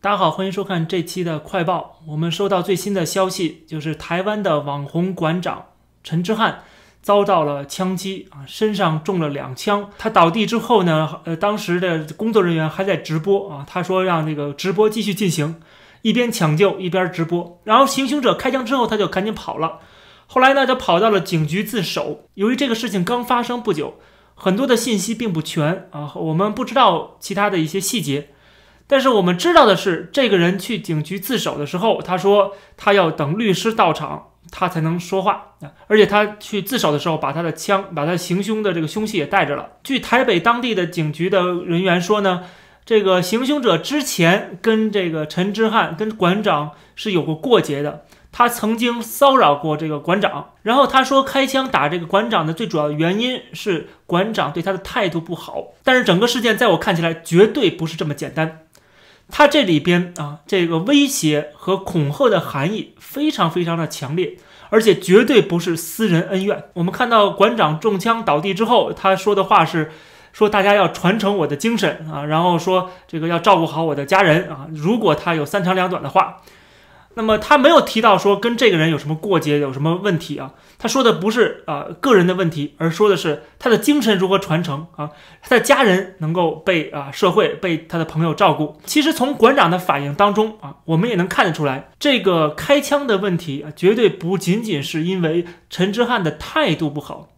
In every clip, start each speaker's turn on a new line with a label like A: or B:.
A: 大家好，欢迎收看这期的快报。我们收到最新的消息，就是台湾的网红馆长陈之汉遭到了枪击啊，身上中了两枪。他倒地之后呢，呃，当时的工作人员还在直播啊，他说让这个直播继续进行，一边抢救一边直播。然后行凶者开枪之后，他就赶紧跑了。后来呢，就跑到了警局自首。由于这个事情刚发生不久，很多的信息并不全啊，我们不知道其他的一些细节。但是我们知道的是，这个人去警局自首的时候，他说他要等律师到场，他才能说话啊。而且他去自首的时候，把他的枪，把他行凶的这个凶器也带着了。据台北当地的警局的人员说呢，这个行凶者之前跟这个陈之汉跟馆长是有过过节的，他曾经骚扰过这个馆长。然后他说开枪打这个馆长的最主要原因是馆长对他的态度不好。但是整个事件在我看起来绝对不是这么简单。他这里边啊，这个威胁和恐吓的含义非常非常的强烈，而且绝对不是私人恩怨。我们看到馆长中枪倒地之后，他说的话是说大家要传承我的精神啊，然后说这个要照顾好我的家人啊。如果他有三长两短的话。那么他没有提到说跟这个人有什么过节，有什么问题啊？他说的不是啊个人的问题，而说的是他的精神如何传承啊，他的家人能够被啊社会被他的朋友照顾。其实从馆长的反应当中啊，我们也能看得出来，这个开枪的问题啊，绝对不仅仅是因为陈之汉的态度不好，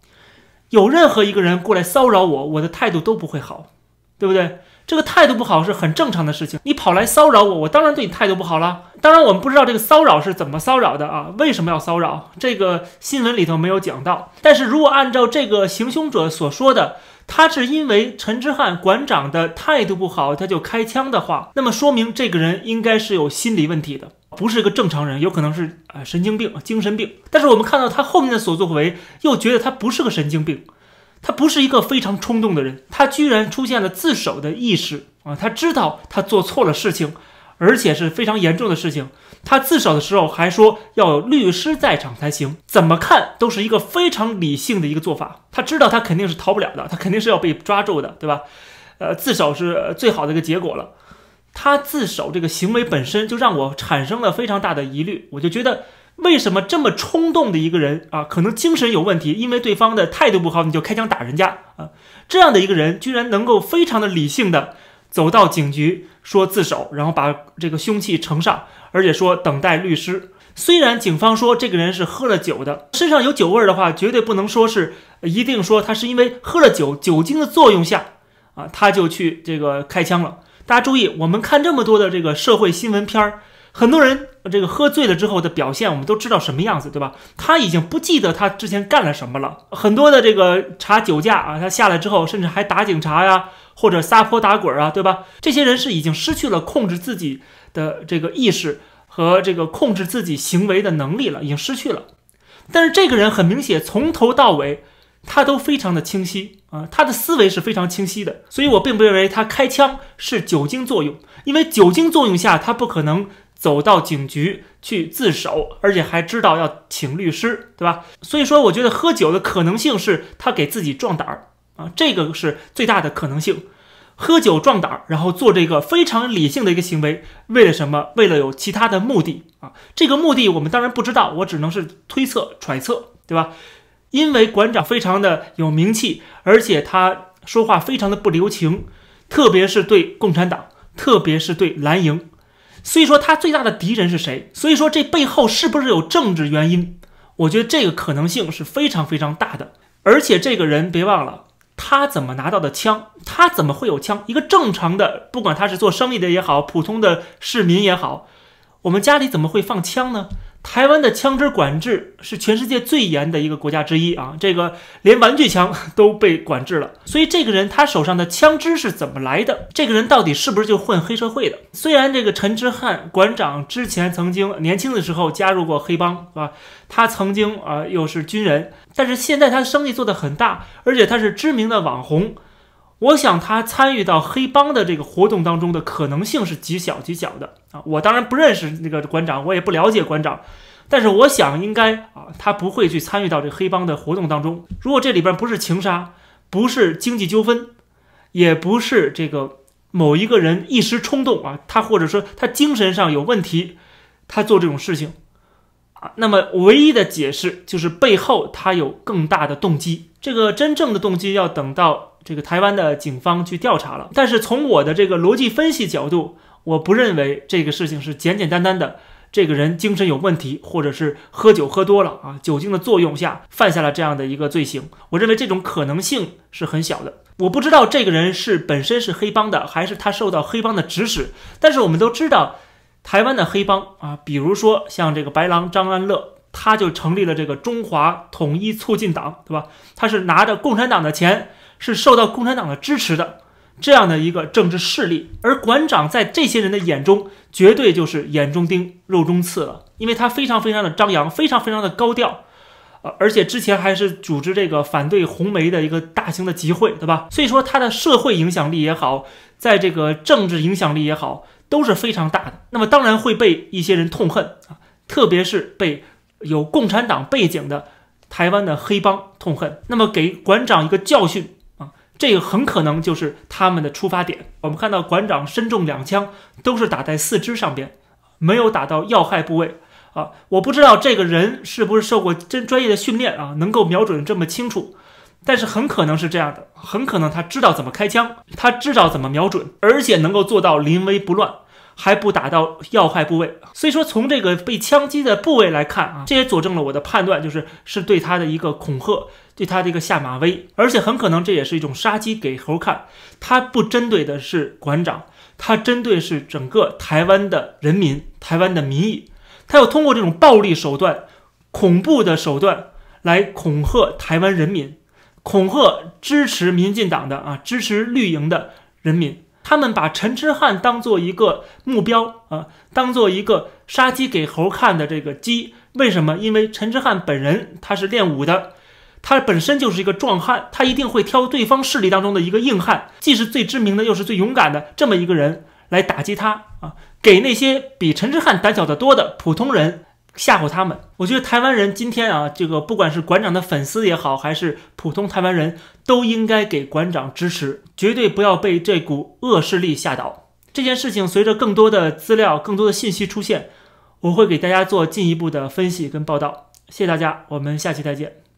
A: 有任何一个人过来骚扰我，我的态度都不会好，对不对？这个态度不好是很正常的事情。你跑来骚扰我，我当然对你态度不好了。当然，我们不知道这个骚扰是怎么骚扰的啊？为什么要骚扰？这个新闻里头没有讲到。但是如果按照这个行凶者所说的，他是因为陈之汉馆长的态度不好，他就开枪的话，那么说明这个人应该是有心理问题的，不是一个正常人，有可能是啊神经病、精神病。但是我们看到他后面的所作所为，又觉得他不是个神经病。他不是一个非常冲动的人，他居然出现了自首的意识啊！他知道他做错了事情，而且是非常严重的事情。他自首的时候还说要有律师在场才行，怎么看都是一个非常理性的一个做法。他知道他肯定是逃不了的，他肯定是要被抓住的，对吧？呃，自首是最好的一个结果了。他自首这个行为本身就让我产生了非常大的疑虑，我就觉得。为什么这么冲动的一个人啊，可能精神有问题，因为对方的态度不好，你就开枪打人家啊？这样的一个人居然能够非常的理性的走到警局说自首，然后把这个凶器呈上，而且说等待律师。虽然警方说这个人是喝了酒的，身上有酒味儿的话，绝对不能说是一定说他是因为喝了酒，酒精的作用下啊，他就去这个开枪了。大家注意，我们看这么多的这个社会新闻片儿。很多人这个喝醉了之后的表现，我们都知道什么样子，对吧？他已经不记得他之前干了什么了。很多的这个查酒驾啊，他下来之后，甚至还打警察呀，或者撒泼打滚啊，对吧？这些人是已经失去了控制自己的这个意识和这个控制自己行为的能力了，已经失去了。但是这个人很明显，从头到尾他都非常的清晰啊，他的思维是非常清晰的。所以我并不认为他开枪是酒精作用，因为酒精作用下他不可能。走到警局去自首，而且还知道要请律师，对吧？所以说，我觉得喝酒的可能性是他给自己壮胆儿啊，这个是最大的可能性。喝酒壮胆儿，然后做这个非常理性的一个行为，为了什么？为了有其他的目的啊？这个目的我们当然不知道，我只能是推测揣测，对吧？因为馆长非常的有名气，而且他说话非常的不留情，特别是对共产党，特别是对蓝营。所以说他最大的敌人是谁？所以说这背后是不是有政治原因？我觉得这个可能性是非常非常大的。而且这个人别忘了，他怎么拿到的枪？他怎么会有枪？一个正常的，不管他是做生意的也好，普通的市民也好，我们家里怎么会放枪呢？台湾的枪支管制是全世界最严的一个国家之一啊，这个连玩具枪都被管制了。所以这个人他手上的枪支是怎么来的？这个人到底是不是就混黑社会的？虽然这个陈之汉馆长之前曾经年轻的时候加入过黑帮，是吧？他曾经啊又是军人，但是现在他的生意做得很大，而且他是知名的网红。我想他参与到黑帮的这个活动当中的可能性是极小极小的啊！我当然不认识那个馆长，我也不了解馆长，但是我想应该啊，他不会去参与到这个黑帮的活动当中。如果这里边不是情杀，不是经济纠纷，也不是这个某一个人一时冲动啊，他或者说他精神上有问题，他做这种事情啊，那么唯一的解释就是背后他有更大的动机。这个真正的动机要等到这个台湾的警方去调查了。但是从我的这个逻辑分析角度，我不认为这个事情是简简单单的这个人精神有问题，或者是喝酒喝多了啊，酒精的作用下犯下了这样的一个罪行。我认为这种可能性是很小的。我不知道这个人是本身是黑帮的，还是他受到黑帮的指使。但是我们都知道，台湾的黑帮啊，比如说像这个白狼张安乐，他就成立了这个中华统一促进党，对吧？他是拿着共产党的钱，是受到共产党的支持的这样的一个政治势力。而馆长在这些人的眼中，绝对就是眼中钉、肉中刺了，因为他非常非常的张扬，非常非常的高调。呃，而且之前还是组织这个反对红梅的一个大型的集会，对吧？所以说他的社会影响力也好，在这个政治影响力也好，都是非常大的。那么当然会被一些人痛恨啊，特别是被有共产党背景的台湾的黑帮痛恨。那么给馆长一个教训啊，这个很可能就是他们的出发点。我们看到馆长身中两枪，都是打在四肢上边，没有打到要害部位。啊，我不知道这个人是不是受过真专业的训练啊，能够瞄准这么清楚，但是很可能是这样的，很可能他知道怎么开枪，他知道怎么瞄准，而且能够做到临危不乱，还不打到要害部位。所以说，从这个被枪击的部位来看啊，这也佐证了我的判断，就是是对他的一个恐吓，对他的一个下马威，而且很可能这也是一种杀鸡给猴看，他不针对的是馆长，他针对是整个台湾的人民，台湾的民意。他要通过这种暴力手段、恐怖的手段来恐吓台湾人民，恐吓支持民进党的啊、支持绿营的人民。他们把陈之汉当做一个目标啊，当做一个杀鸡给猴看的这个鸡。为什么？因为陈之汉本人他是练武的，他本身就是一个壮汉，他一定会挑对方势力当中的一个硬汉，既是最知名的，又是最勇敢的这么一个人来打击他啊。给那些比陈之汉胆小得多的普通人吓唬他们，我觉得台湾人今天啊，这个不管是馆长的粉丝也好，还是普通台湾人都应该给馆长支持，绝对不要被这股恶势力吓倒。这件事情随着更多的资料、更多的信息出现，我会给大家做进一步的分析跟报道。谢谢大家，我们下期再见。